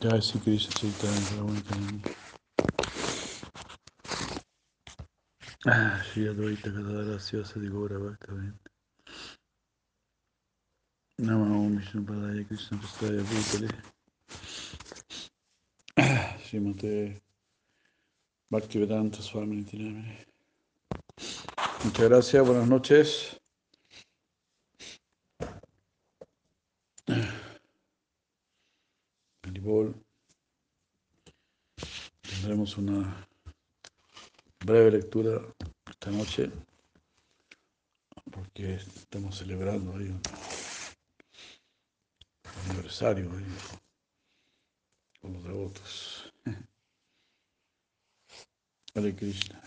Jai Sri Krishna Chaitanya. Ah, Shri Advaita Gadadara Sivasa Digora Bhaktaven. Namo Om Vishnu Padaya Krishna Prastaya Bhutale. Ah, Srimate Bhaktivedanta Swami Nityanamane. Muchas gracias, buenas noches. Tendremos una breve lectura esta noche porque estamos celebrando ahí un aniversario con los devotos. Hare Krishna.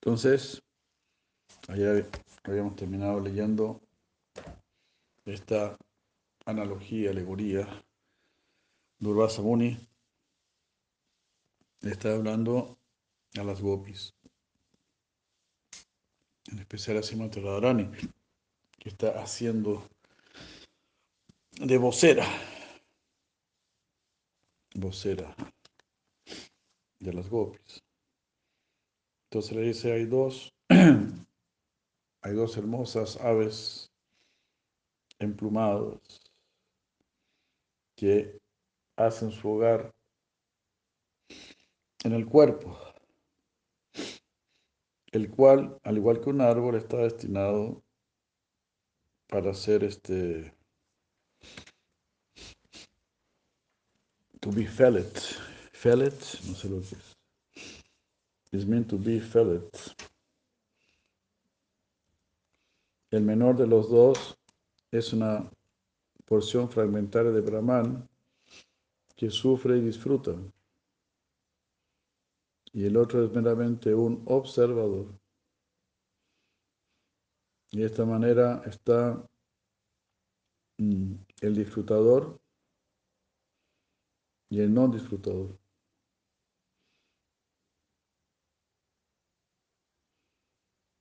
Entonces, ayer habíamos terminado leyendo esta analogía, alegoría, Durvasa Muni le está hablando a las gopis, en especial a Simati Radharani, que está haciendo de vocera, vocera de las gopis. Entonces le dice, hay dos, hay dos hermosas aves emplumados que hacen su hogar en el cuerpo, el cual, al igual que un árbol, está destinado para ser este to be fellet. Fellet, no sé lo que es. Is meant to be fellet. El menor de los dos es una porción fragmentaria de Brahman que sufre y disfruta. Y el otro es meramente un observador. Y de esta manera está mm, el disfrutador y el no disfrutador.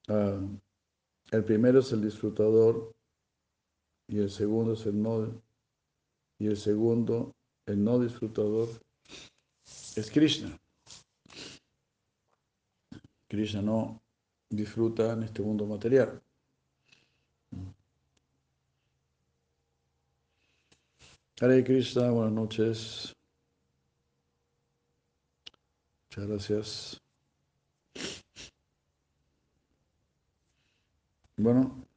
Ah, el primero es el disfrutador y el segundo es el no y el segundo el no disfrutador es Krishna. Krishna no disfruta en este mundo material. Hare Krishna, buenas noches. Muchas gracias. Bueno.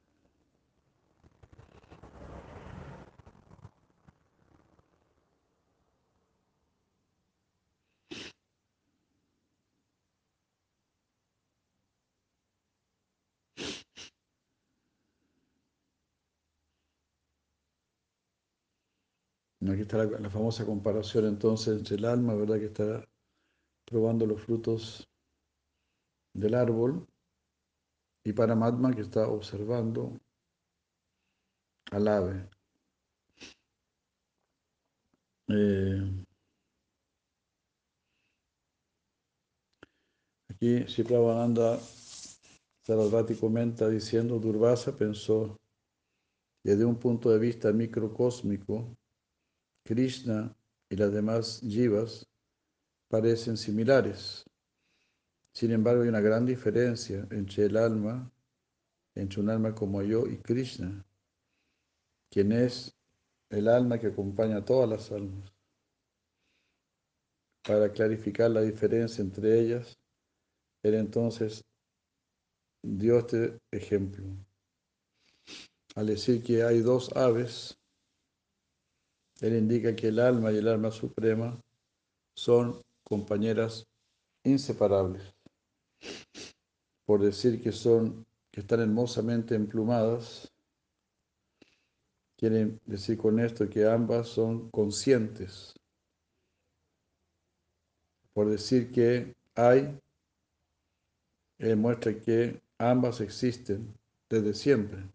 Aquí está la, famosa comparación entonces entre el alma, ¿verdad? Que está probando los frutos del árbol y Paramatma que está observando al ave. Eh, aquí Sri Prabhupada Sarasvati comenta diciendo Durvasa pensó desde un punto de vista microcósmico Krishna y las demás jivas parecen similares. Sin embargo, hay una gran diferencia entre el alma, entre un alma como yo y Krishna, quien es el alma que acompaña a todas las almas. Para clarificar la diferencia entre ellas, él entonces dio este ejemplo. Al decir que hay dos aves, él indica que el alma y el alma suprema son compañeras inseparables. Por decir que son que están hermosamente emplumadas, quieren decir con esto que ambas son conscientes. Por decir que hay, muestra que ambas existen desde siempre.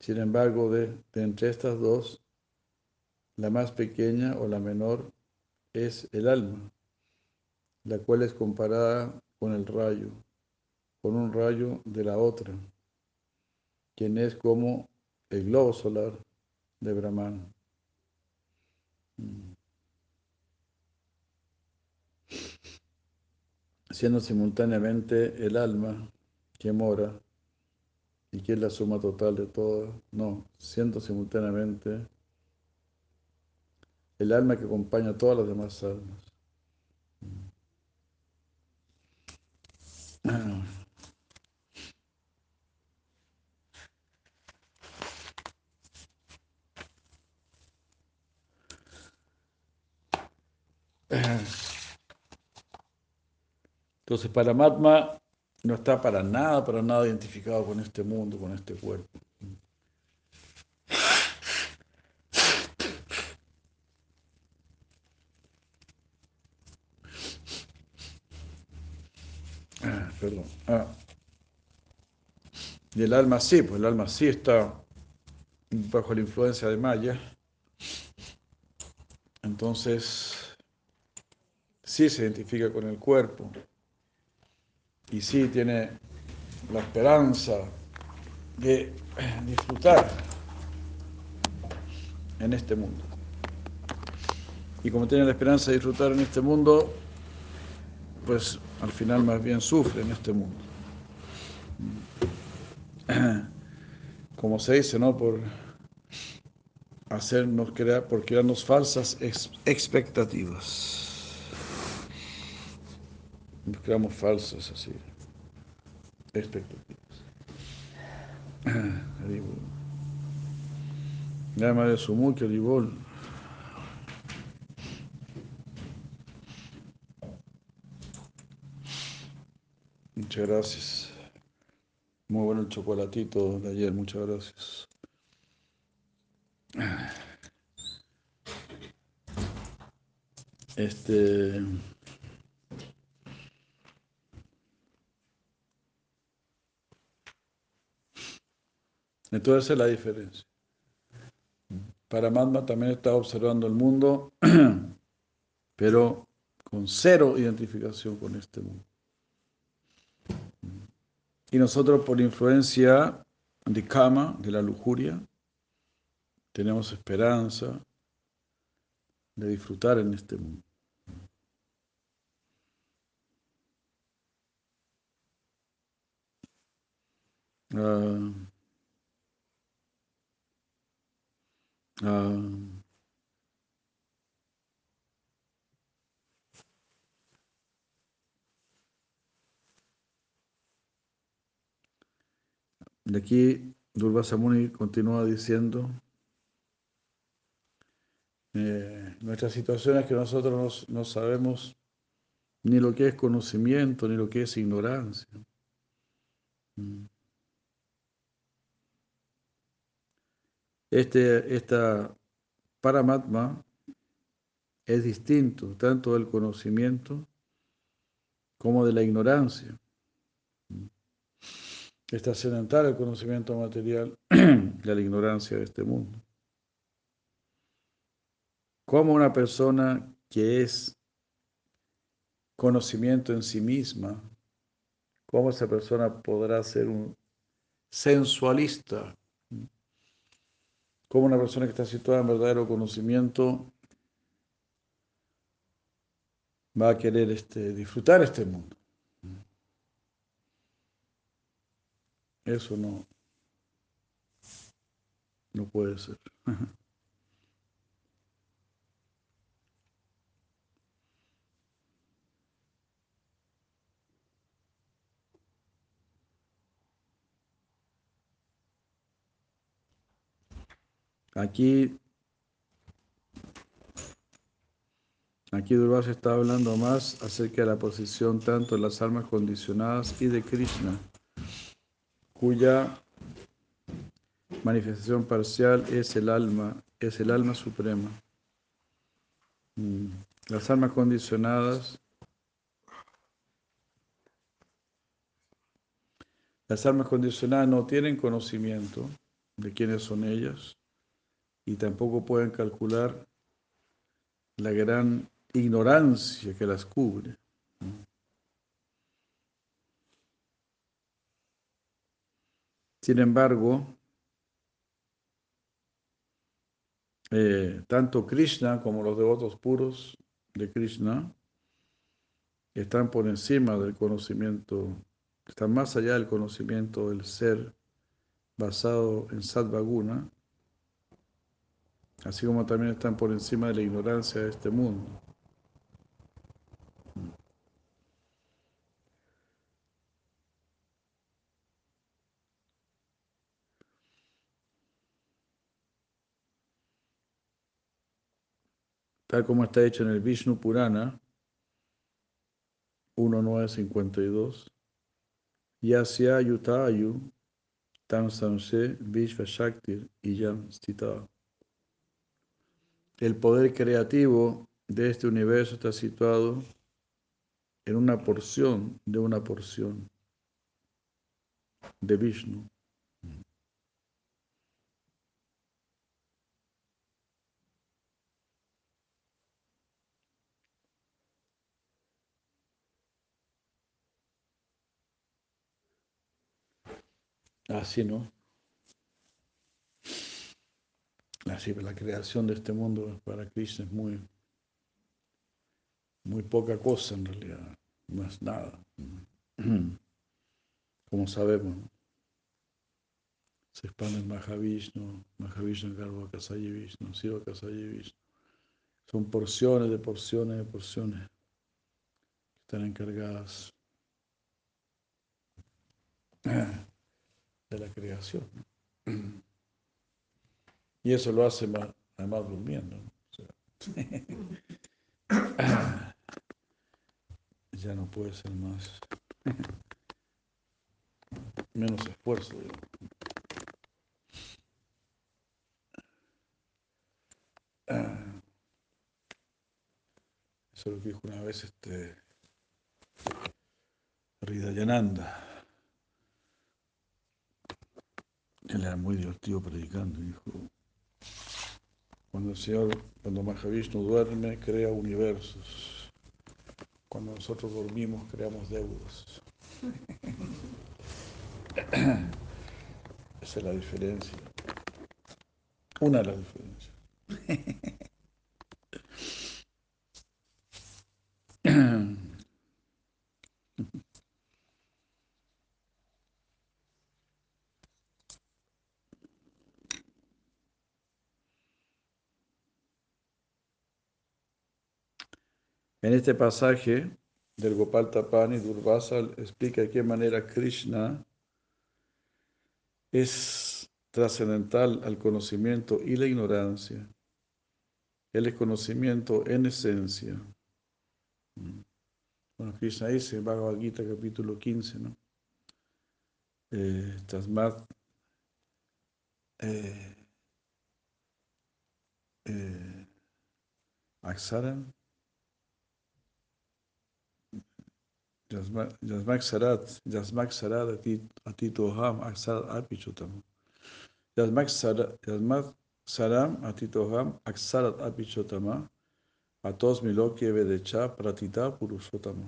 Sin embargo, de, entre estas dos, la más pequeña o la menor es el alma, la cual es comparada con el rayo, con un rayo de la otra, quien es como el globo solar de Brahman. Siendo simultáneamente el alma que mora y que es la suma total de todo, no, siendo simultáneamente el alma que acompaña a todas las demás almas. Entonces, Paramatma no está para nada, para nada identificado con este mundo, con este cuerpo. Ah, perdón. Ah. Y el alma sí, pues el alma sí está bajo la influencia de Maya. Entonces, sí se identifica con el cuerpo y sí tiene la esperanza de disfrutar en este mundo. Y como tiene la esperanza de disfrutar en este mundo, pues al final más bien sufre en este mundo. Como se dice, ¿no? Por hacernos crear, por crearnos falsas expectativas. Nos creamos falsas así. Expectativas. Llama de su que Aribol. Muchas gracias. Muy bueno el chocolatito de ayer, muchas gracias. Este. Entonces es la diferencia. Paramatma también está observando el mundo, pero con cero identificación con este mundo. Y nosotros por influencia de kama, de la lujuria, tenemos esperanza de disfrutar en este mundo. Uh, Ah. De aquí Durvasa Muni continúa diciendo, eh, nuestras situaciones que nosotros no, sabemos ni lo que es conocimiento, ni lo que es ignorancia. Mm. Este, esta Paramatma es distinto tanto del conocimiento como de la ignorancia. Está accidental el conocimiento material de la ignorancia de este mundo. Como una persona que es conocimiento en sí misma, cómo esa persona podrá ser un sensualista como una persona que está situada en verdadero conocimiento va a querer este, disfrutar este mundo. Eso no, no puede ser. Aquí, aquí Durvasa está hablando más acerca de la posición tanto de las almas condicionadas y de Krishna cuya manifestación parcial es el alma, es el alma suprema. Mm. Las almas condicionadas, las almas condicionadas no tienen conocimiento de quiénes son ellas y tampoco pueden calcular la gran ignorancia que las cubre. Sin embargo, eh, tanto Krishna como los devotos puros de Krishna están por encima del conocimiento, están más allá del conocimiento del ser basado en Sadvaguna, así como también están por encima de la ignorancia de este mundo. Tal como está hecho en el Vishnu Purana 1952, Yasya Yutayu Tam Samse Vishva Shaktir Iyam Stita. El poder creativo de este universo está situado en una porción de una porción de Vishnu. Así, ¿no? Así, la creación de este mundo para Krishna es muy, muy poca cosa en realidad, no es nada. Como sabemos, se expande el Mahavishnu, Mahavishnu Garba Kasayi Vishnu, Siva Kasayi Vishnu. Son porciones de porciones de porciones que están encargadas de la creación. Y eso lo hace más, además durmiendo. ya no puede ser más, menos esfuerzo. Eso lo dijo una vez este Ridayananda. Era muy divertido predicando. Dijo, cuando el Señor, cuando Mahavishnu duerme, crea universos. Cuando nosotros dormimos, creamos deudas. Esa es la diferencia. Una de las diferencias. En este pasaje del Gopal Tapani, Durvasa explica de qué manera Krishna es trascendental al conocimiento y la ignorancia. Él es conocimiento en esencia. Bueno, Krishna dice Bhagavad Gita capítulo 15, ¿no? Eh, Tasmat eh, eh, Aksaran Yasmak Sarat, Yasmak Sarat Atitoham Aksar Apichotam. Yasmak Saram Atitoham Aksarat Apichotama. Atos Milokye Vedecha Pratita Purusotama.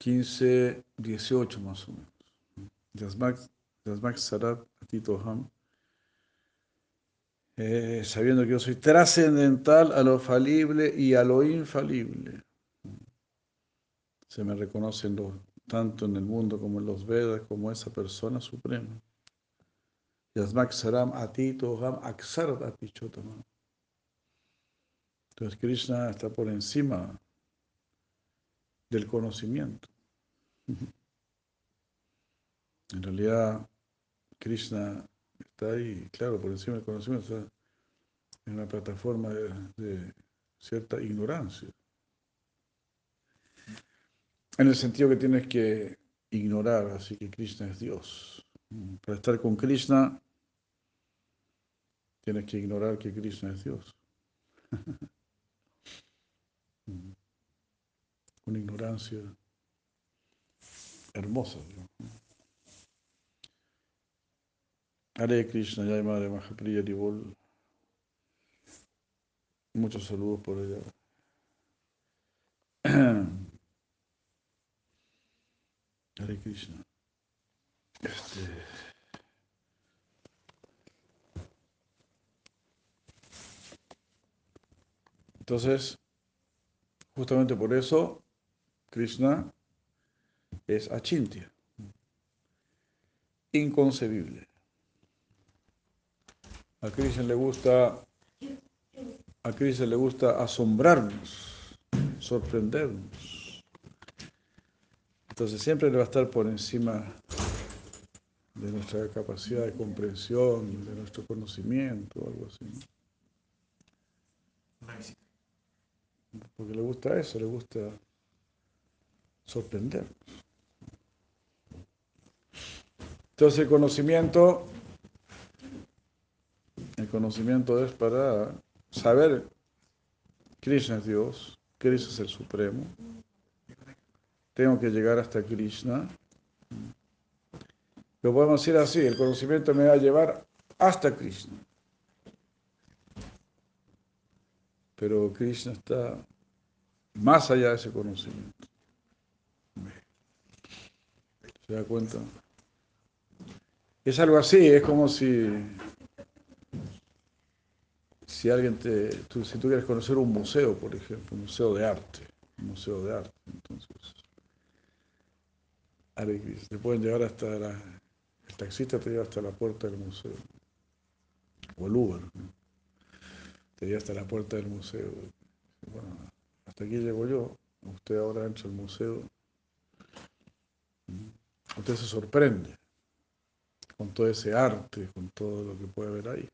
15, 18 más o menos. Yasmak Sarat Atitoham eh, sabiendo que yo soy trascendental a lo falible y a lo infalible. Se me reconocen tanto en el mundo como en los Vedas como esa persona suprema. Yasmak Saram Atito Ham Apichotama. Entonces Krishna está por encima del conocimiento. En realidad, Krishna está ahí, claro, por encima del conocimiento, está en una plataforma de, cierta ignorancia. En el sentido que tienes que ignorar así que Krishna es Dios. Para estar con Krishna tienes que ignorar que Krishna es Dios. Una ignorancia hermosa. Hare Krishna, Jai Madre Mahapriya Rivol. Muchos saludos por allá. Hare Krishna. Este... Entonces, justamente por eso, Krishna es achintya, inconcebible. A Krishna le gusta, a le gusta asombrarnos, sorprendernos. Entonces siempre le va a estar por encima de nuestra capacidad de comprensión, de nuestro conocimiento, algo así. Porque le gusta eso, le gusta sorprendernos. Entonces el conocimiento el conocimiento es para saber Krishna es Dios, Krishna es el Supremo. Tengo que llegar hasta Krishna. Lo podemos decir así, el conocimiento me va a llevar hasta Krishna. Pero Krishna está más allá de ese conocimiento. ¿Se da cuenta? Es algo así, es como si si alguien te, tú, si tú quieres conocer un museo, por ejemplo, un museo de arte, un museo de arte, entonces, te pueden llevar hasta la, el taxista te lleva hasta la puerta del museo, o el Uber, te lleva hasta la puerta del museo. Bueno, hasta aquí llego yo, usted ahora entra al museo, usted se sorprende con todo ese arte, con todo lo que puede ver ahí.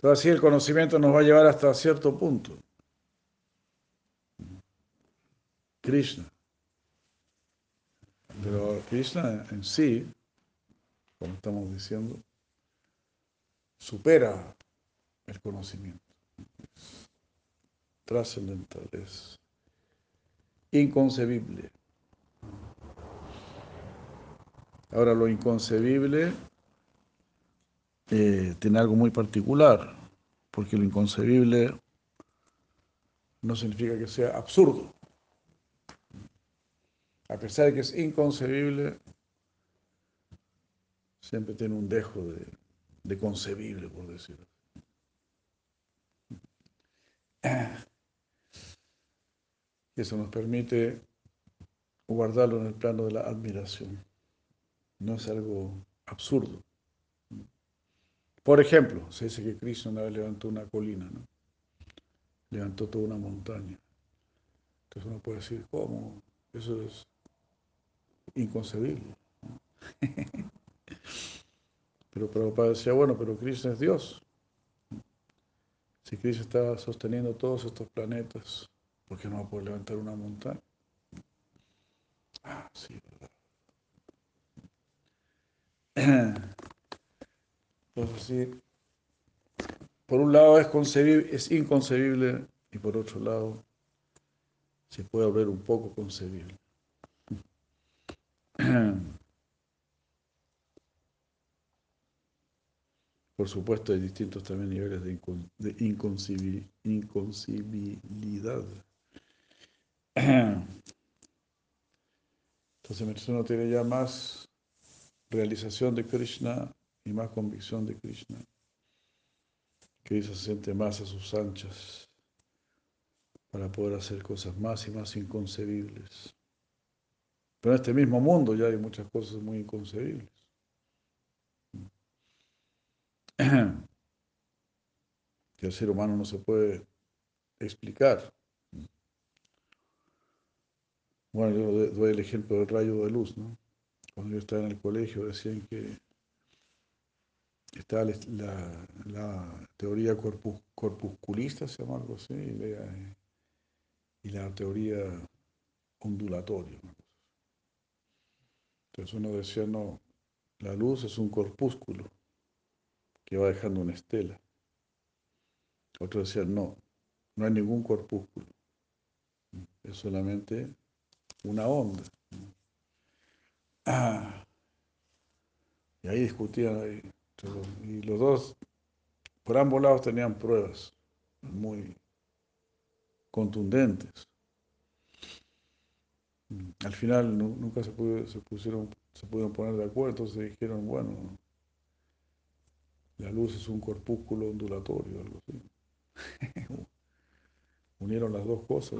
Entonces así el conocimiento nos va a llevar hasta cierto punto. Krishna. Pero Krishna en sí, como estamos diciendo, supera el conocimiento. Es trascendental, es inconcebible. Ahora lo inconcebible eh, tiene algo muy particular, porque lo inconcebible no significa que sea absurdo. A pesar de que es inconcebible, siempre tiene un dejo de, de concebible, por decirlo. Eso nos permite guardarlo en el plano de la admiración. No es algo absurdo. Por ejemplo, se dice que Cristo una vez levantó una colina, ¿no? Levantó toda una montaña. Entonces uno puede decir, ¿cómo? Eso es inconcebible. pero Prabhupada decía, bueno, pero Cristo es Dios. Si Cristo está sosteniendo todos estos planetas, ¿por qué no va a poder levantar una montaña? Ah, sí, ¿verdad? Entonces, por un lado es, concebible, es inconcebible y por otro lado se puede volver un poco concebible. Por supuesto, hay distintos también niveles de, inconcebibilidad. Entonces, uno tiene ya más realización de Krishna y más convicción de Krishna. Krishna se siente más a sus anchas para poder hacer cosas más y más inconcebibles. Pero en este mismo mundo ya hay muchas cosas muy inconcebibles. Que el ser humano no se puede explicar. Bueno, yo doy el ejemplo del rayo de luz, ¿no? Cuando yo estaba en el colegio decían que está la, la, teoría corpusculista, se llama algo así, y la, teoría ondulatoria. Pues uno decía, no, la luz es un corpúsculo que va dejando una estela. Otros decían, no, no hay ningún corpúsculo. Es solamente una onda. Ah, y ahí discutían, y los dos, por ambos lados tenían pruebas muy contundentes. Al final nunca se, se pusieron, se pudieron poner de acuerdo, entonces dijeron, bueno, la luz es un corpúsculo ondulatorio, algo así. Unieron las dos cosas.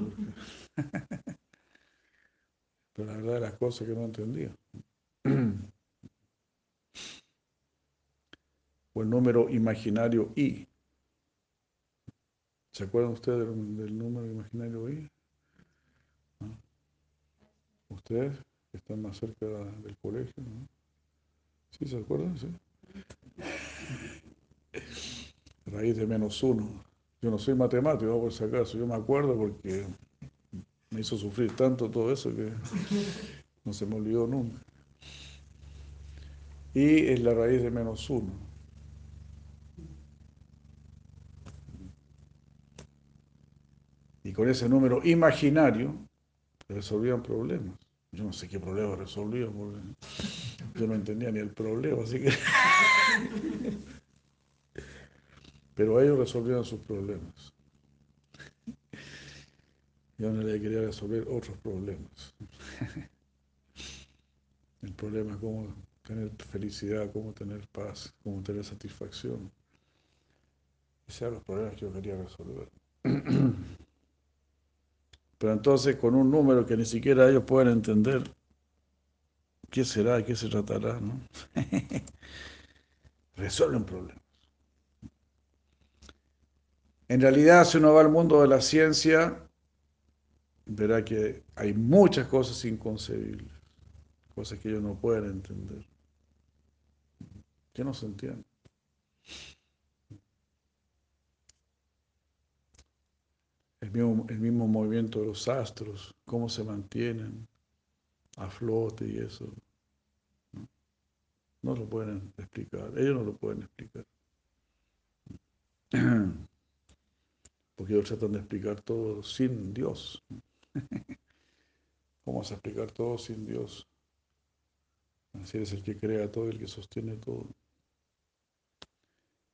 Pero la verdad de las cosas que no entendía. o el número imaginario I. ¿Se acuerdan ustedes del, número imaginario I? Ustedes que están más cerca del colegio, ¿no? ¿Sí se acuerdan? Raíz de menos uno. Yo no soy matemático, por si acaso, yo me acuerdo porque me hizo sufrir tanto todo eso que no se me olvidó nunca. Y es la raíz de menos uno. Y con ese número imaginario resolvían problemas. Yo no sé qué problema resolvían, porque yo no entendía ni el problema, así que... Pero ellos resolvían sus problemas. Yo no le quería resolver otros problemas. El problema es cómo tener felicidad, cómo tener paz, cómo tener satisfacción. Esos eran los problemas que yo quería resolver. Pero entonces con un número que ni siquiera ellos pueden entender, ¿qué será? ¿Qué se tratará? ¿no? Resuelven problemas. En realidad, si uno va al mundo de la ciencia, verá que hay muchas cosas inconcebibles, cosas que ellos no pueden entender, que no se entienden. El mismo, el mismo movimiento de los astros, cómo se mantienen a flote y eso. ¿no? lo pueden explicar, ellos no lo pueden explicar. Porque ellos tratan de explicar todo sin Dios. ¿Cómo vas a explicar todo sin Dios? Así es el que crea todo, el que sostiene todo.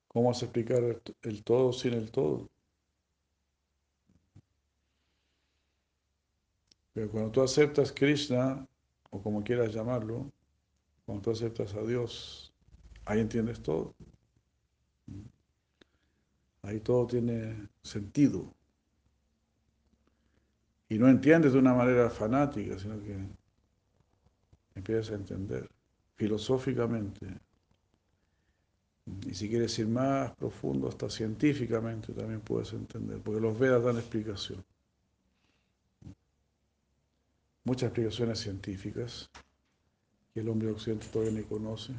¿Cómo vas a explicar el todo sin el todo? Pero cuando tú aceptas Krishna, o como quieras llamarlo, cuando tú aceptas a Dios, ahí entiendes todo. Ahí todo tiene sentido. Y no entiendes de una manera fanática, sino que empiezas a entender filosóficamente. Y si quieres ir más profundo, hasta científicamente también puedes entender, porque los Vedas dan explicación muchas explicaciones científicas que el hombre occidental todavía no conoce.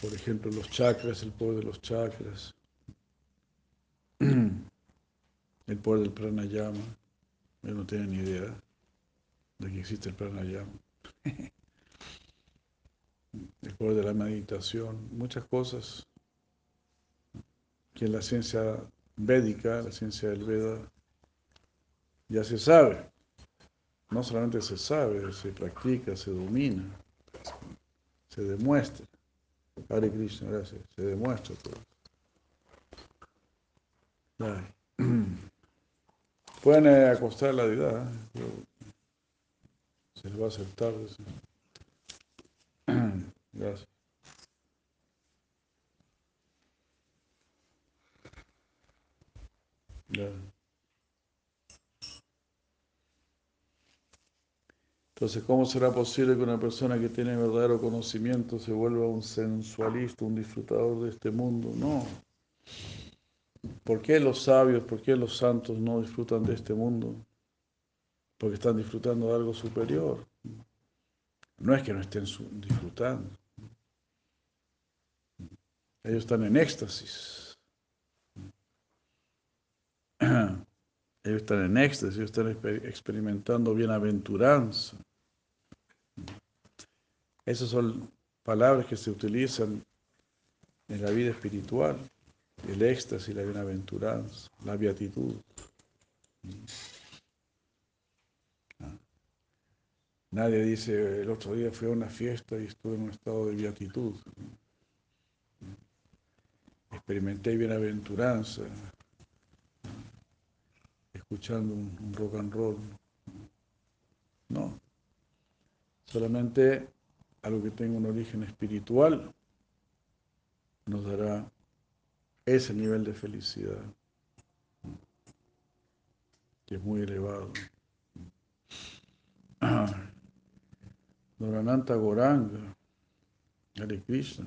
Por ejemplo, los chakras, el poder de los chakras, el poder del pranayama. Yo no tenía ni idea de que existe el pranayama. El poder de la meditación, muchas cosas que en la ciencia védica, la ciencia del Veda, ya se sabe no solamente se sabe, se practica, se domina, se demuestra. Hare Krishna, gracias. Se demuestra todo. Pueden eh, acostar la deidad. ¿eh? Se les va a aceptar. Gracias. Gracias. Entonces, ¿cómo será posible que una persona que tiene verdadero conocimiento se vuelva un sensualista, un disfrutador de este mundo? No. ¿Por qué los sabios, por qué los santos no disfrutan de este mundo? Porque están disfrutando de algo superior. No es que no estén disfrutando. Ellos están en éxtasis. Ellos están en éxtasis, ellos están experimentando bienaventuranza. Esas son palabras que se utilizan en la vida espiritual, el éxtasis, la bienaventuranza, la beatitud. Nadie dice, el otro día fui a una fiesta y estuve en un estado de beatitud. Experimenté bienaventuranza, escuchando un, rock and roll. No. Solamente algo que tenga un origen espiritual nos dará ese nivel de felicidad, que es muy elevado. Dorananta Goranga, Hare Krishna.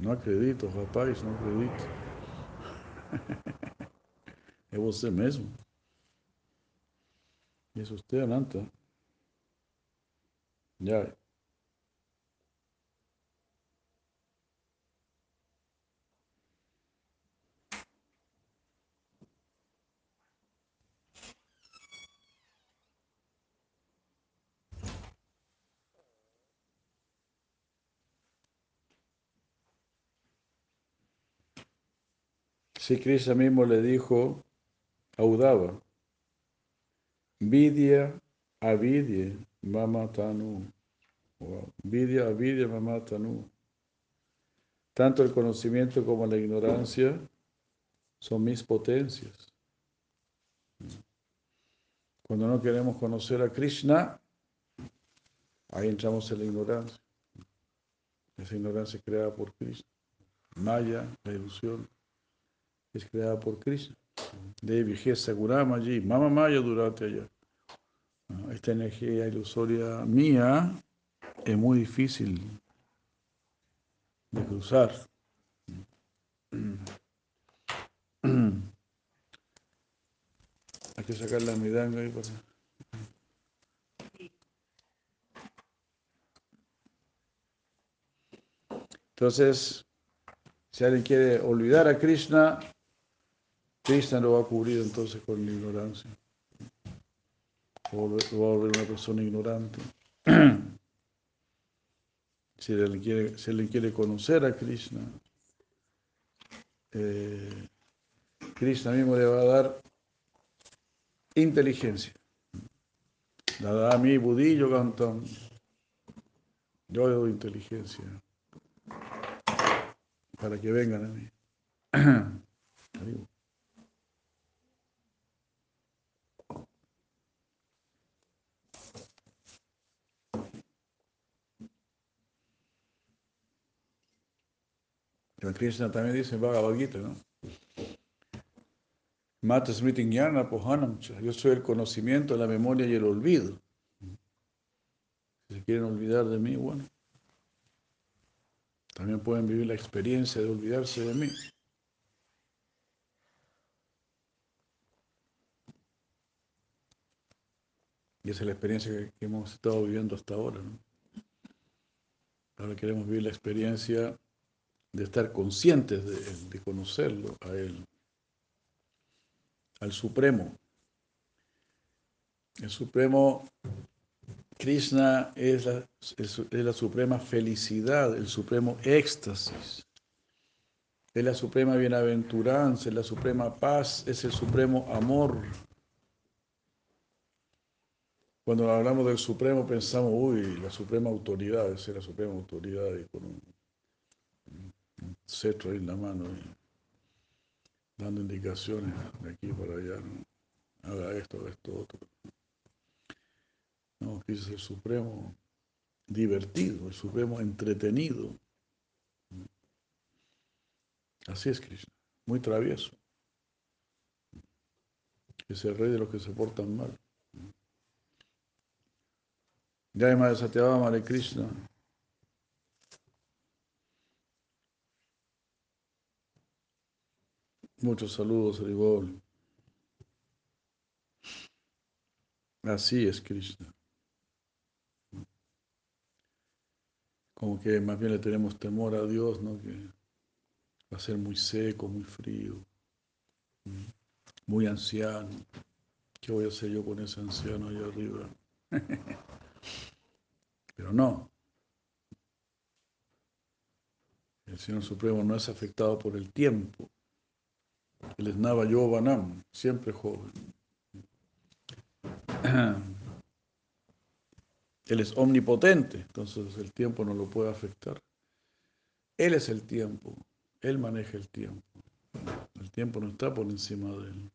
No acredito, rapaz, não acredito. É você mesmo. Isso você, Ananta. Já. Si Krishna mismo le dijo a Udava, Vidya avidya mamatanu. Vidya avidya mamatanu. Tanto el conocimiento como la ignorancia son mis potencias. Cuando no queremos conocer a Krishna, ahí entramos en la ignorancia. Esa ignorancia es creada por Krishna. Maya, la ilusión es creada por Krishna. Devi Sagurama allí, Mama Maya durante allá. Esta energía ilusoria mía es muy difícil de cruzar. Hay que sacar la midanga ahí para. Entonces, si alguien quiere olvidar a Krishna, Krishna lo va a cubrir entonces con la ignorancia. O volver una persona ignorante. si él quiere, si quiere conocer a Krishna, eh, Krishna mismo le va a dar inteligencia. La da a mí, budillo cantan. Yo le doy inteligencia para que vengan a mí. Krishna también dice en Bhagavad Gita, ¿no? Pohanam. Yo soy el conocimiento, la memoria y el olvido. Si se quieren olvidar de mí, bueno. También pueden vivir la experiencia de olvidarse de mí. Y esa es la experiencia que hemos estado viviendo hasta ahora. ¿no? Ahora queremos vivir la experiencia de estar conscientes de, conocerlo a Él, al Supremo. El Supremo Krishna es la, es la, suprema felicidad, el supremo éxtasis, es la suprema bienaventuranza, es la suprema paz, es el supremo amor. Cuando hablamos del supremo pensamos, uy, la suprema autoridad, es la suprema autoridad un cetro ahí en la mano, dando indicaciones de aquí para allá, haga esto, haga esto, otro. No, es el Supremo divertido, el Supremo entretenido. Así es Krishna, muy travieso. Es el rey de los que se portan mal. Ya hay más de Krishna. Muchos saludos, Ribol. Así es Krishna. Como que más bien le tenemos temor a Dios, ¿no? Que va a ser muy seco, muy frío, muy anciano. ¿Qué voy a hacer yo con ese anciano allá arriba? Pero no. El Señor Supremo no es afectado por el tiempo. Él es Nava Yovanam, siempre joven. Él es omnipotente, entonces el tiempo no lo puede afectar. Él es el tiempo, Él maneja el tiempo. El tiempo no está por encima de Él.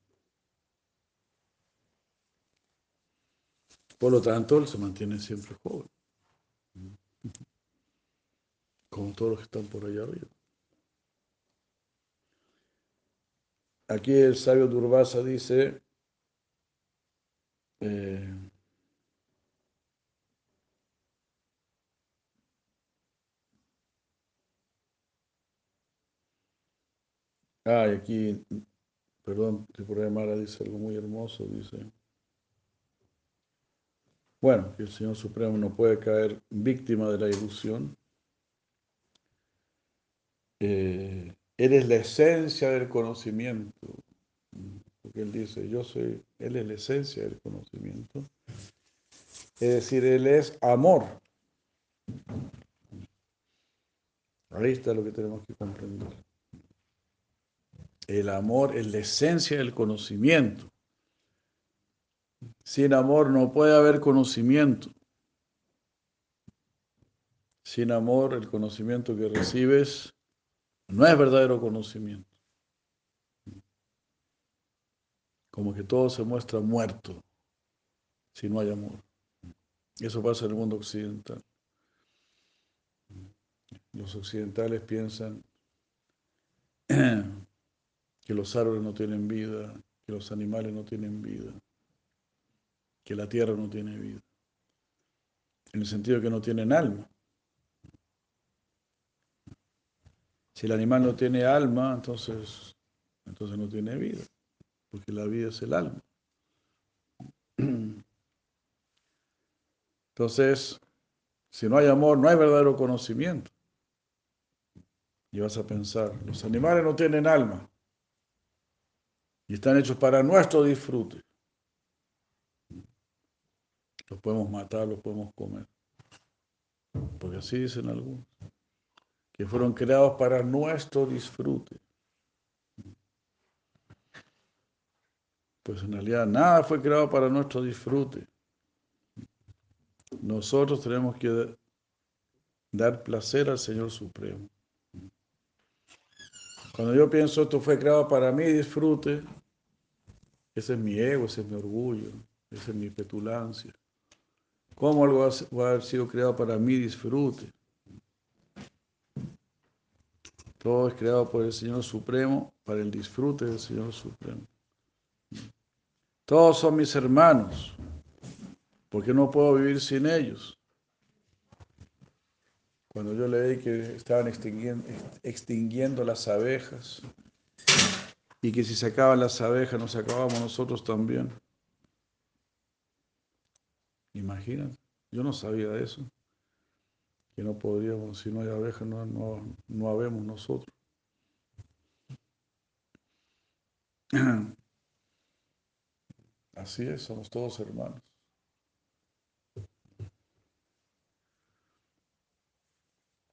Por lo tanto, Él se mantiene siempre joven. Como todos los que están por allá arriba. Aquí el sabio Durvasa dice, eh, Ah, y aquí, perdón, Mara dice algo muy hermoso, dice. Bueno, que el Señor Supremo no puede caer víctima de la ilusión. Eh, eres la esencia del conocimiento. Porque Él dice, yo soy, Él es la esencia del conocimiento. Es decir, Él es amor. Ahí está lo que tenemos que comprender. El amor es la esencia del conocimiento. Sin amor no puede haber conocimiento. Sin amor, el conocimiento que recibes no es verdadero conocimiento. Como que todo se muestra muerto si no hay amor. Eso pasa en el mundo occidental. Los occidentales piensan que los árboles no tienen vida, que los animales no tienen vida, que la tierra no tiene vida, en el sentido de que no tienen alma. Si el animal no tiene alma, entonces, entonces no tiene vida, porque la vida es el alma. Entonces, si no hay amor, no hay verdadero conocimiento. Y vas a pensar, los animales no tienen alma y están hechos para nuestro disfrute. Los podemos matar, los podemos comer. Porque así dicen algunos. Que fueron creados para nuestro disfrute. Pues en realidad nada fue creado para nuestro disfrute. Nosotros tenemos que dar placer al Señor Supremo. Cuando yo pienso esto fue creado para mi disfrute, ese es mi ego, ese es mi orgullo, esa es mi petulancia. ¿Cómo algo va a haber sido creado para mi disfrute? Todo es creado por el Señor Supremo para el disfrute del Señor Supremo. Todos son mis hermanos, porque no puedo vivir sin ellos. Cuando yo leí que estaban extinguiendo, las abejas, y que si se acaban las abejas nos acabamos nosotros también. Imagínate, yo no sabía de eso, no podríamos, si no hay abejas, no, no, no habemos nosotros. Así es, somos todos hermanos.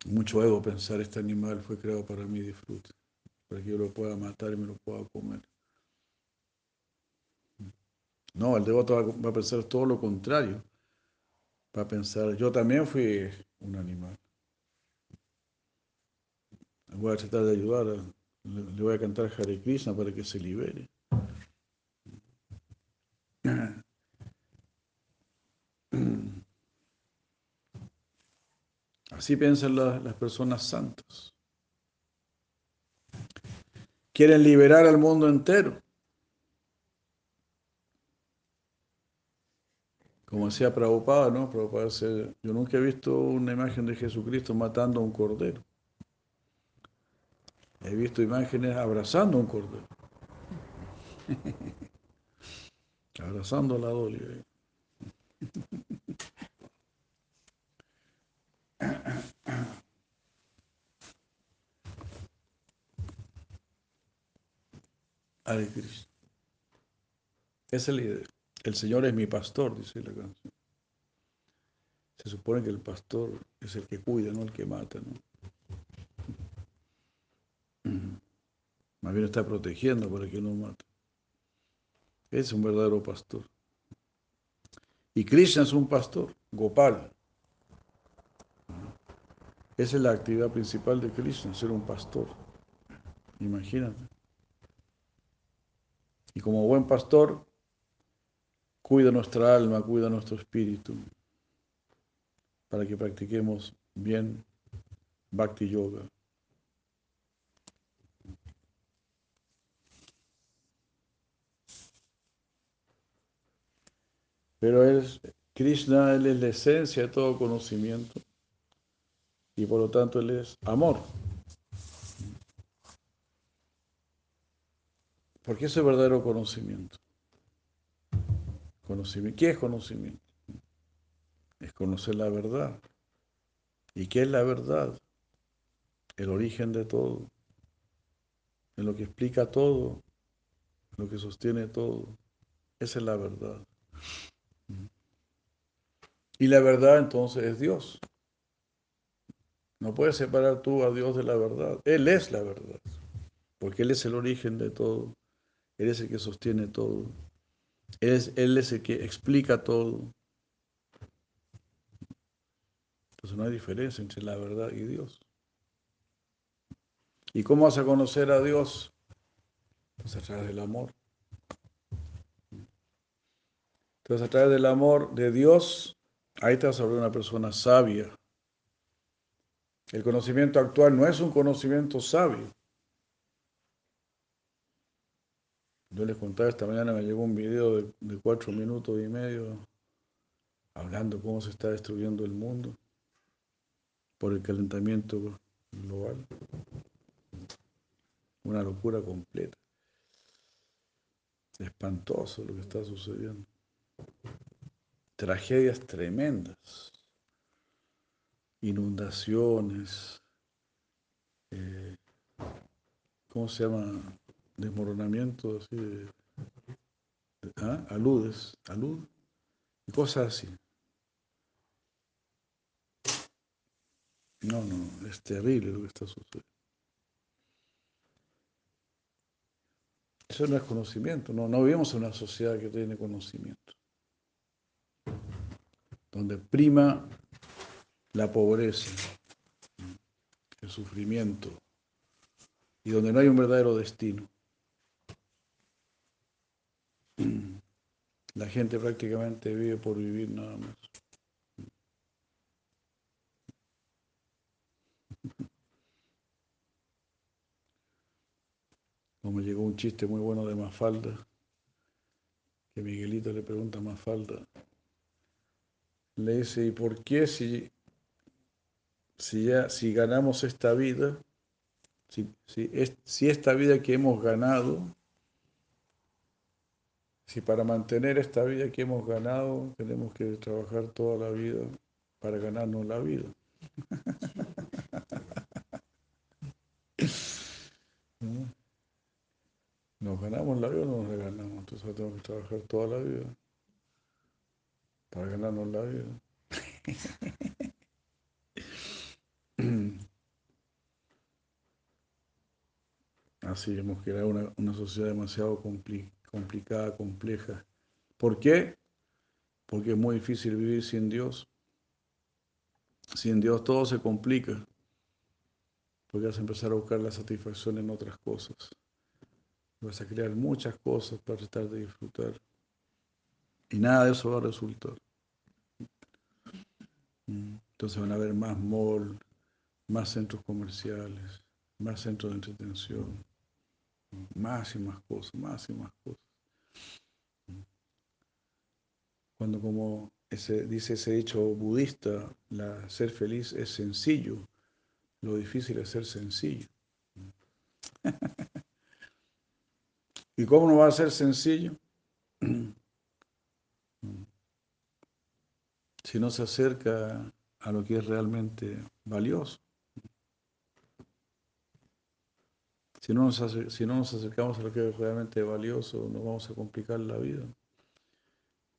Mucho ego pensar, este animal fue creado para mi disfrute para que yo lo pueda matar y me lo pueda comer. No, el devoto va a pensar todo lo contrario. Va a pensar, yo también fui un animal. Voy a tratar de ayudar, le voy a cantar Hare Krishna para que se libere. Así piensan las personas santas. Quieren liberar al mundo entero. Como decía Prabhupada, ¿no? Prabhupada dice, yo nunca he visto una imagen de Jesucristo matando a un cordero. He visto imágenes abrazando a un cordero. abrazando a la dolia. Hare Krishna. Es el, el Señor es mi pastor, dice la canción. Se supone que el pastor es el que cuida, no el que mata, ¿no? Más bien está protegiendo para que no mate. Es un verdadero pastor. Y Krishna es un pastor, Gopal. Esa es la actividad principal de Krishna, ser un pastor. Imagínate. Y como buen pastor, cuida nuestra alma, cuida nuestro espíritu, para que practiquemos bien Bhakti Yoga. Pero es, Krishna, Él es la esencia de todo conocimiento y por lo tanto Él es amor. Porque eso es verdadero conocimiento. ¿Qué es conocimiento? Es conocer la verdad. ¿Y qué es la verdad? El origen de todo. En lo que explica todo, lo que sostiene todo. Esa es la verdad. Y la verdad entonces es Dios. No puedes separar tú a Dios de la verdad. Él es la verdad. Porque Él es el origen de todo. Él es el que sostiene todo. Es, él es el que explica todo. Entonces no hay diferencia entre la verdad y Dios. ¿Y cómo vas a conocer a Dios? Pues a través del amor. Entonces a través del amor de Dios, ahí te vas a una persona sabia. El conocimiento actual no es un conocimiento sabio. Yo les contaba esta mañana, me llegó un video de, cuatro minutos y medio hablando cómo se está destruyendo el mundo por el calentamiento global. Una locura completa. Espantoso lo que está sucediendo. Tragedias tremendas inundaciones, eh, ¿cómo se llama? Desmoronamiento, así de, ¿ah? aludes, alud, y cosas así. No, no, es terrible lo que está sucediendo. Eso no es conocimiento, no, no vivimos en una sociedad que tiene conocimiento, donde prima la pobreza, el sufrimiento, y donde no hay un verdadero destino. La gente prácticamente vive por vivir nada más. Como llegó un chiste muy bueno de Mafalda, que Miguelito le pregunta a Mafalda, le dice, ¿y por qué si si, ya, si ganamos esta vida, si, si, esta vida que hemos ganado, si para mantener esta vida que hemos ganado tenemos que trabajar toda la vida para ganarnos la vida. ¿Nos ganamos la vida o no nos la ganamos? Entonces tenemos que trabajar toda la vida para ganarnos la vida. Así hemos creado una, una sociedad demasiado complicada, compleja. ¿Por qué? Porque es muy difícil vivir sin Dios. Sin Dios todo se complica. Porque vas a empezar a buscar la satisfacción en otras cosas. Vas a crear muchas cosas para tratar de disfrutar. Y nada de eso va a resultar. Entonces van a haber más mall, más centros comerciales, más centros de entretención, más y más cosas, más y más cosas. Cuando como ese, dice ese dicho budista, la, ser feliz es sencillo, lo difícil es ser sencillo. ¿Y cómo no va a ser sencillo? si no se acerca a lo que es realmente valioso. Si no, nos si no nos acercamos a lo que es realmente valioso, nos vamos a complicar la vida.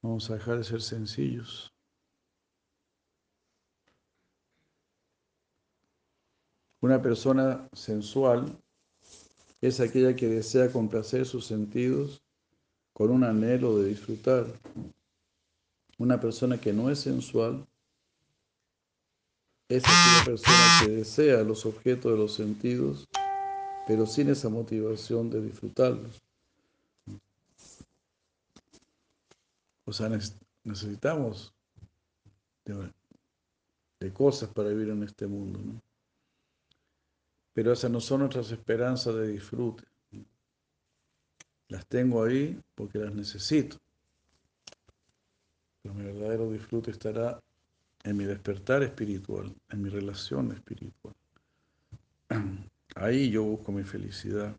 Vamos a dejar de ser sencillos. Una persona sensual es aquella que desea complacer sus sentidos con un anhelo de disfrutar. Una persona que no es sensual es aquella persona que desea los objetos de los sentidos pero sin esa motivación de disfrutarlos. O sea, necesitamos de, cosas para vivir en este mundo, ¿no? Pero esas no son nuestras esperanzas de disfrute. Las tengo ahí porque las necesito. Pero mi verdadero disfrute estará en mi despertar espiritual, en mi relación espiritual. Ahí yo busco mi felicidad.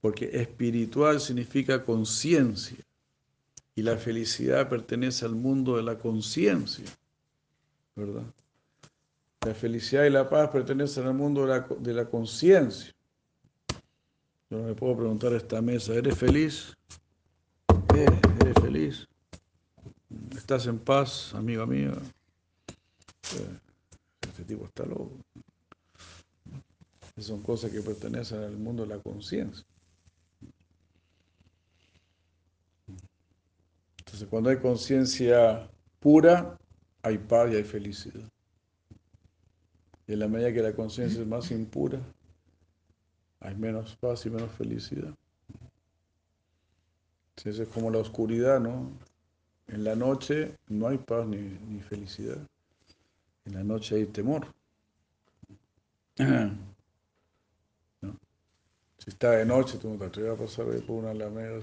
Porque espiritual significa conciencia. Y la felicidad pertenece al mundo de la conciencia. ¿Verdad? La felicidad y la paz pertenecen al mundo de la, conciencia. Yo no me puedo preguntar a esta mesa, ¿eres feliz? ¿Eres, ¿Eres feliz? ¿Estás en paz, amiga mía? Eh, este tipo está loco. Son cosas que pertenecen al mundo de la conciencia. Entonces, cuando hay conciencia pura, hay paz y hay felicidad. Y en la medida que la conciencia es más impura, hay menos paz y menos felicidad. Entonces es como la oscuridad, ¿no? En la noche no hay paz ni, felicidad. En la noche hay temor. Si está de noche, tú no te atreves a pasar por una alameda.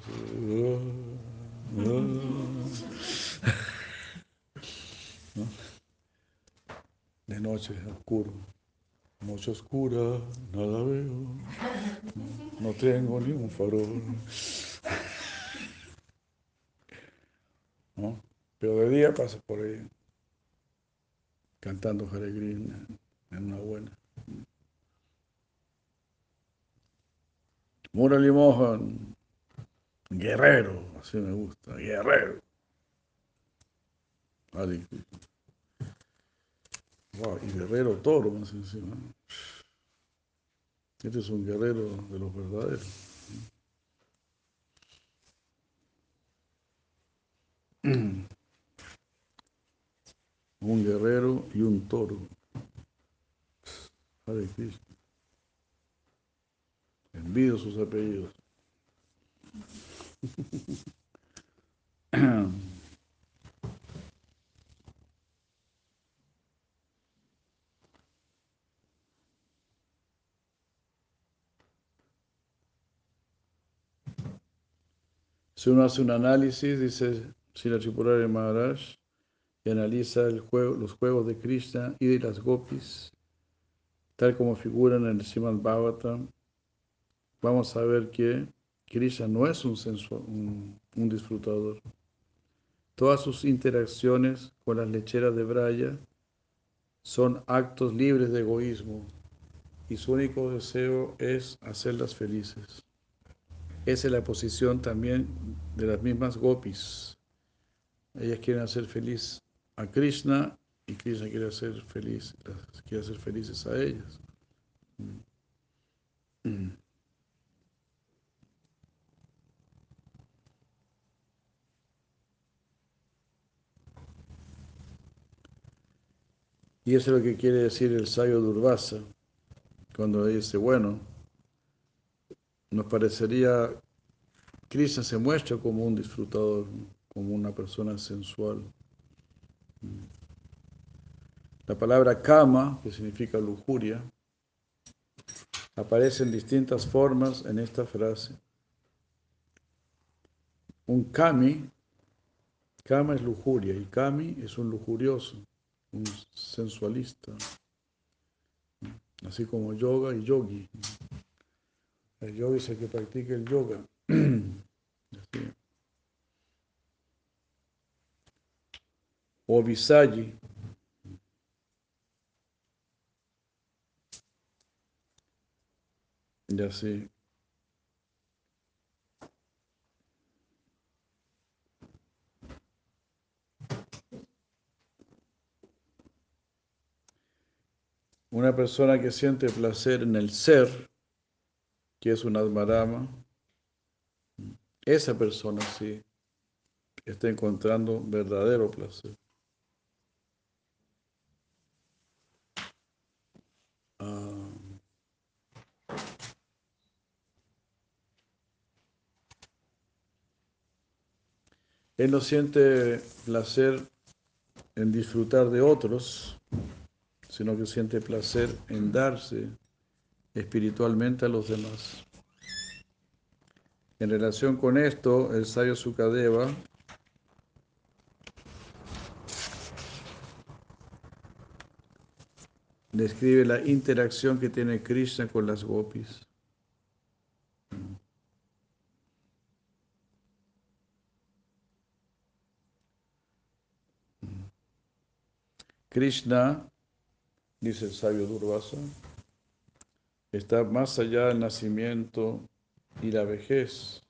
De noche oscuro. Noche oscura, nada veo. No tengo ni un farol. Pero de día pasa por ahí cantando Hare en una buena. Murali Mohan, guerrero, así me gusta, guerrero. y guerrero toro más encima. Este es un guerrero de los verdaderos. un guerrero y un toro. Hare Krishna. Envido sus apellidos. Si uno hace un análisis, dice Sila Tripurari Maharaj, y analiza el los juegos de Krishna y de las gopis, tal como figuran en el Srimad Bhagavatam, vamos a ver que Krishna no es un, un, disfrutador. Todas sus interacciones con las lecheras de Braya son actos libres de egoísmo y su único deseo es hacerlas felices. Esa es la posición también de las mismas gopis. Ellas quieren hacer feliz a Krishna y Krishna quiere hacer feliz, quiere hacer felices a ellas. Y eso es lo que quiere decir el sabio Durvasa, cuando dice, bueno, nos parecería, Krishna se muestra como un disfrutador, como una persona sensual. La palabra kama, que significa lujuria, aparece en distintas formas en esta frase. Un kami, kama es lujuria y kami es un lujurioso, un sensualista, así como yoga y yogi. El yogi es el que practica el yoga. O Visayi. Y así. Una persona que siente placer en el ser, que es un Atmarama, esa persona sí está encontrando verdadero placer. Ah. Él no siente placer en disfrutar de otros, sino que siente placer en darse espiritualmente a los demás. En relación con esto, el sabio Sukadeva describe la interacción que tiene Krishna con las gopis. Krishna, dice el sabio Durvasa, está más allá del nacimiento y la vejez.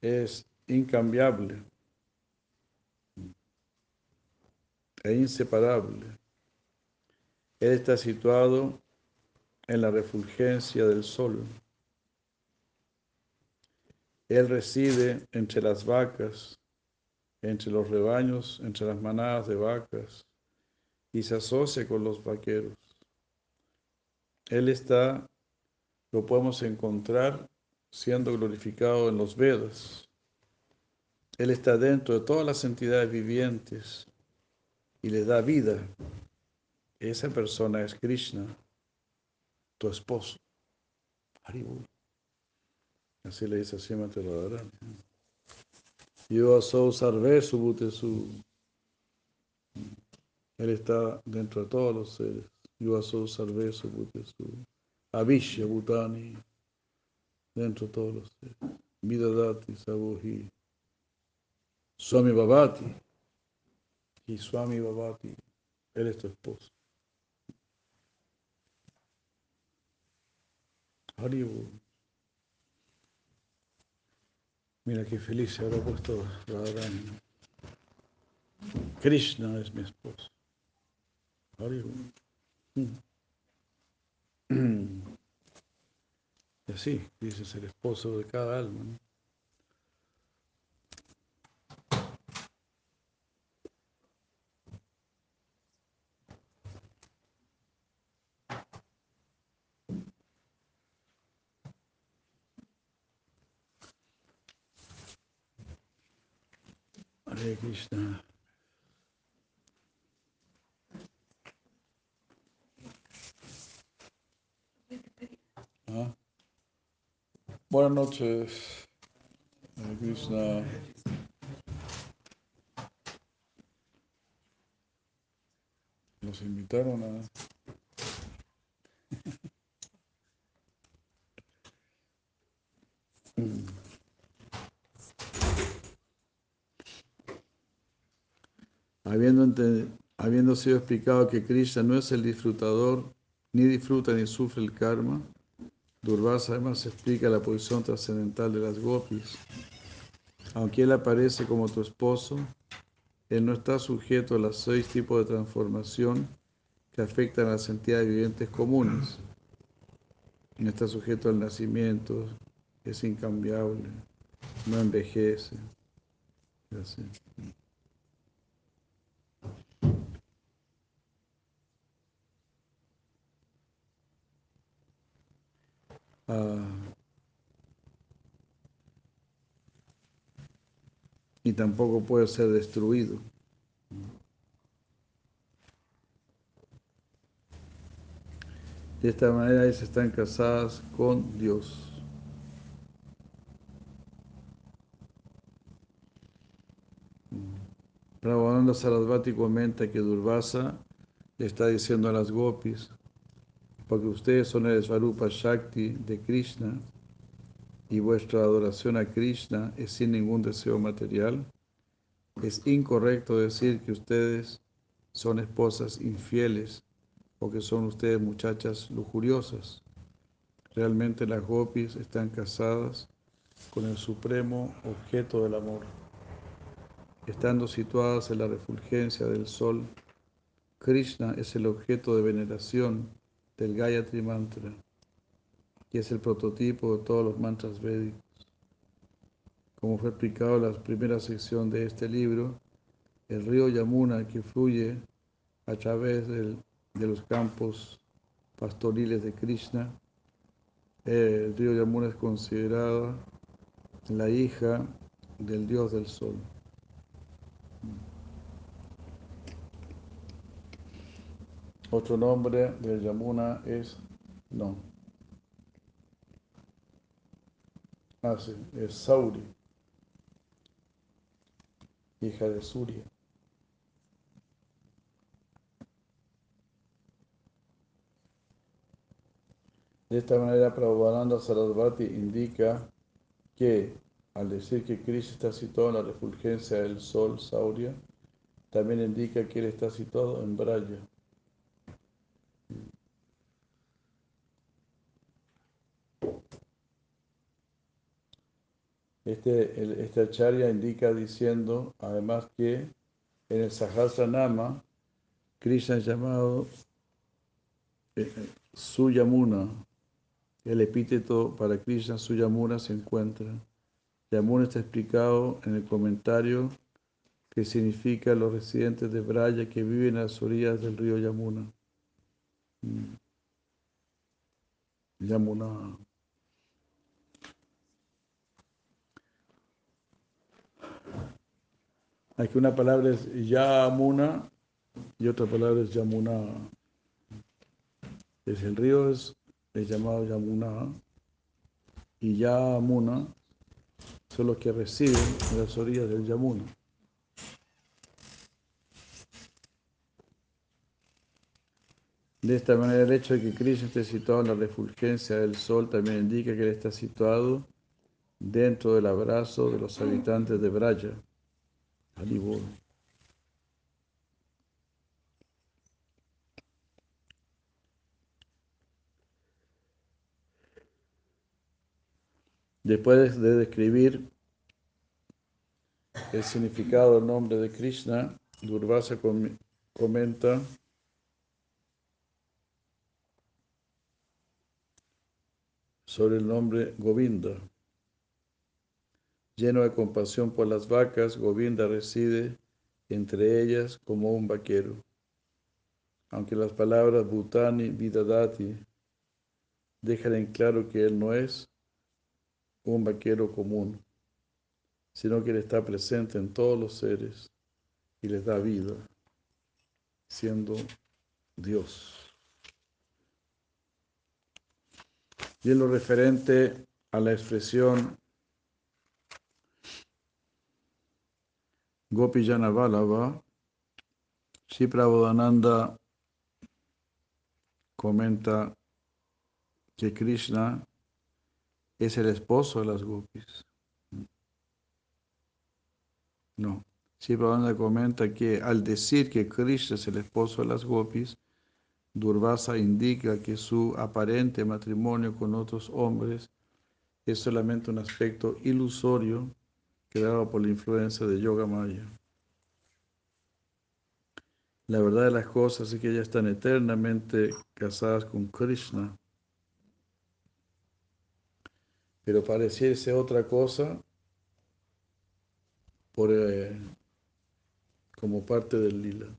Es incambiable e inseparable. Él está situado en la refulgencia del sol. Él reside entre las vacas entre los rebaños, entre las manadas de vacas, y se asocia con los vaqueros. Él está, lo podemos encontrar siendo glorificado en los Vedas. Él está dentro de todas las entidades vivientes y le da vida. Esa persona es Krishna, tu esposo. Así le dice así Radharani. Yo soy Sarvesu Butesu. Él está dentro de todos los seres. Yo soy Sarvesu Butesu. Avishya Bhutani. Dentro de todos los seres. Vidadati Sabuhi. Swami Babati. Y Swami Babati. Él es tu esposo. Haribu. Mira qué feliz se habrá puesto Radharani. Krishna es mi esposo. Y así, dices el esposo de cada alma. ¿no? Hare Krishna. ¿Ah? Buenas noches, Krishna. Nos invitaron a habiendo, sido explicado que Krishna no es el disfrutador, ni disfruta ni sufre el karma, Durvasa además explica la posición trascendental de las gopis. Aunque él aparece como tu esposo, él no está sujeto a los seis tipos de transformación que afectan a las entidades vivientes comunes. No está sujeto al nacimiento, es incambiable, no envejece. Ah. y tampoco puede ser destruido. De esta manera ellas están casadas con Dios. Prabhupada Sarasvati comenta que Durvasa le está diciendo a las gopis porque ustedes son el Svarupa Shakti de Krishna y vuestra adoración a Krishna es sin ningún deseo material, es incorrecto decir que ustedes son esposas infieles o que son ustedes muchachas lujuriosas. Realmente las gopis están casadas con el supremo objeto del amor, estando situadas en la refulgencia del sol Krishna es el objeto de veneración del Gayatri Mantra, que es el prototipo de todos los mantras védicos. Como fue explicado en la primera sección de este libro, el río Yamuna que fluye a través de los campos pastoriles de Krishna, el río Yamuna es considerada la hija del dios del sol. Otro nombre del Yamuna es, no, ah, sí, es Sauri, hija de Surya. De esta manera, Prabhupada Sarasvati indica que al decir que Krishna está situado en la refulgencia del sol, Saurya, también indica que él está situado en Braya. Este, este acharya indica diciendo, además, que en el Sahasranama, Krishna es llamado eh, eh, Suyamuna. El epíteto para Krishna, Suyamuna, se encuentra. Yamuna está explicado en el comentario que significa los residentes de Braya que viven a las orillas del río Yamuna. Mm. Yamuna. Aquí una palabra es Yamuna y otra palabra es Yamuna. Es el río es, llamado Yamuna y Yamuna son los que residen en las orillas del Yamuna. De esta manera, el hecho de que Krishna esté situado en la refulgencia del sol también indica que él está situado dentro del abrazo de los habitantes de Braya. Después de describir el significado del nombre de Krishna, Durvasa comenta sobre el nombre Govinda. Lleno de compasión por las vacas, Govinda reside entre ellas como un vaquero. Aunque las palabras Bhutani, Vidadati dejan en claro que él no es un vaquero común, sino que él está presente en todos los seres y les da vida, siendo Dios. Y en lo referente a la expresión Gopijana Balava, Sri Prabodhananda comenta que Krishna es el esposo de las gopis. No. Prabodhananda comenta que al decir que Krishna es el esposo de las gopis, Durvasa indica que su aparente matrimonio con otros hombres es solamente un aspecto ilusorio creado por la influencia de Yoga Maya. La verdad de las cosas es que ellas están eternamente casadas con Krishna. Pero pareciese otra cosa por, eh, como parte del lila.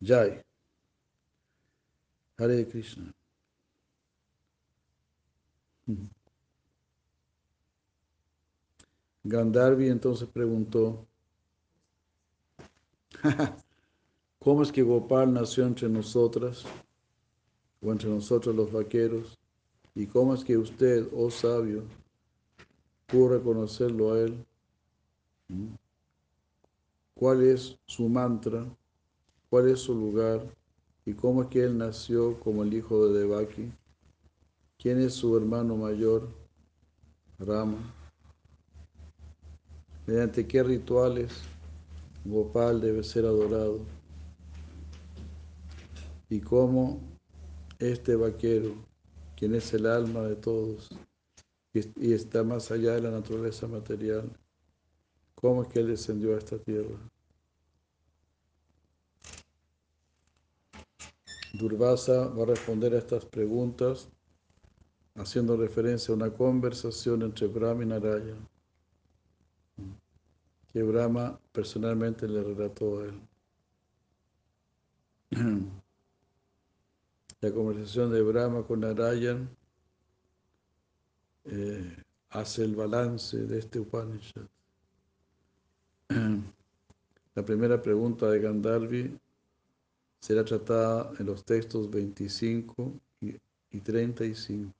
Jai. Hare Krishna. Gandharvi entonces preguntó, ¿cómo es que Gopal nació entre nosotras o entre nosotros los vaqueros? ¿Y cómo es que usted, oh sabio, pudo reconocerlo a él? ¿Mm? ¿Cuál es su mantra? ¿Cuál es su lugar? ¿Y cómo es que él nació como el hijo de Devaki? ¿Quién es su hermano mayor? Rama mediante qué rituales Gopal debe ser adorado y cómo este vaquero, quien es el alma de todos y está más allá de la naturaleza material, cómo es que él descendió a esta tierra. Durvasa va a responder a estas preguntas haciendo referencia a una conversación entre Brahma y Narayana que Brahma personalmente le relató a él. La conversación de Brahma con Narayan eh, hace el balance de este Upanishad. La primera pregunta de Gandharvi será tratada en los textos 25 y, y 35.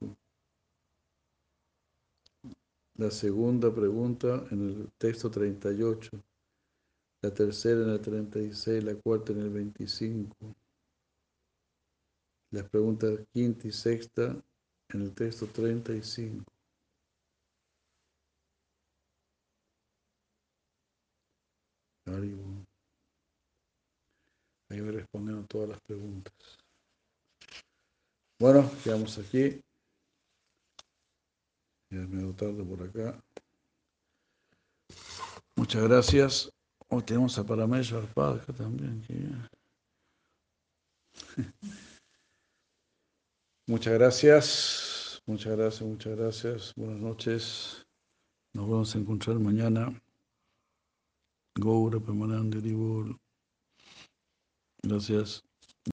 La segunda pregunta en el texto 38. La tercera en el 36, la cuarta en el 25. Las preguntas quinta y sexta en el texto 35. Ahí me responden todas las preguntas. Bueno, quedamos aquí. Ya me medio tarde por acá. Muchas gracias. Hoy tenemos a Paramesha Arpadka también. Muchas gracias. Muchas gracias, muchas gracias. Buenas noches. Nos vamos a encontrar mañana. Goura Permanente Gracias.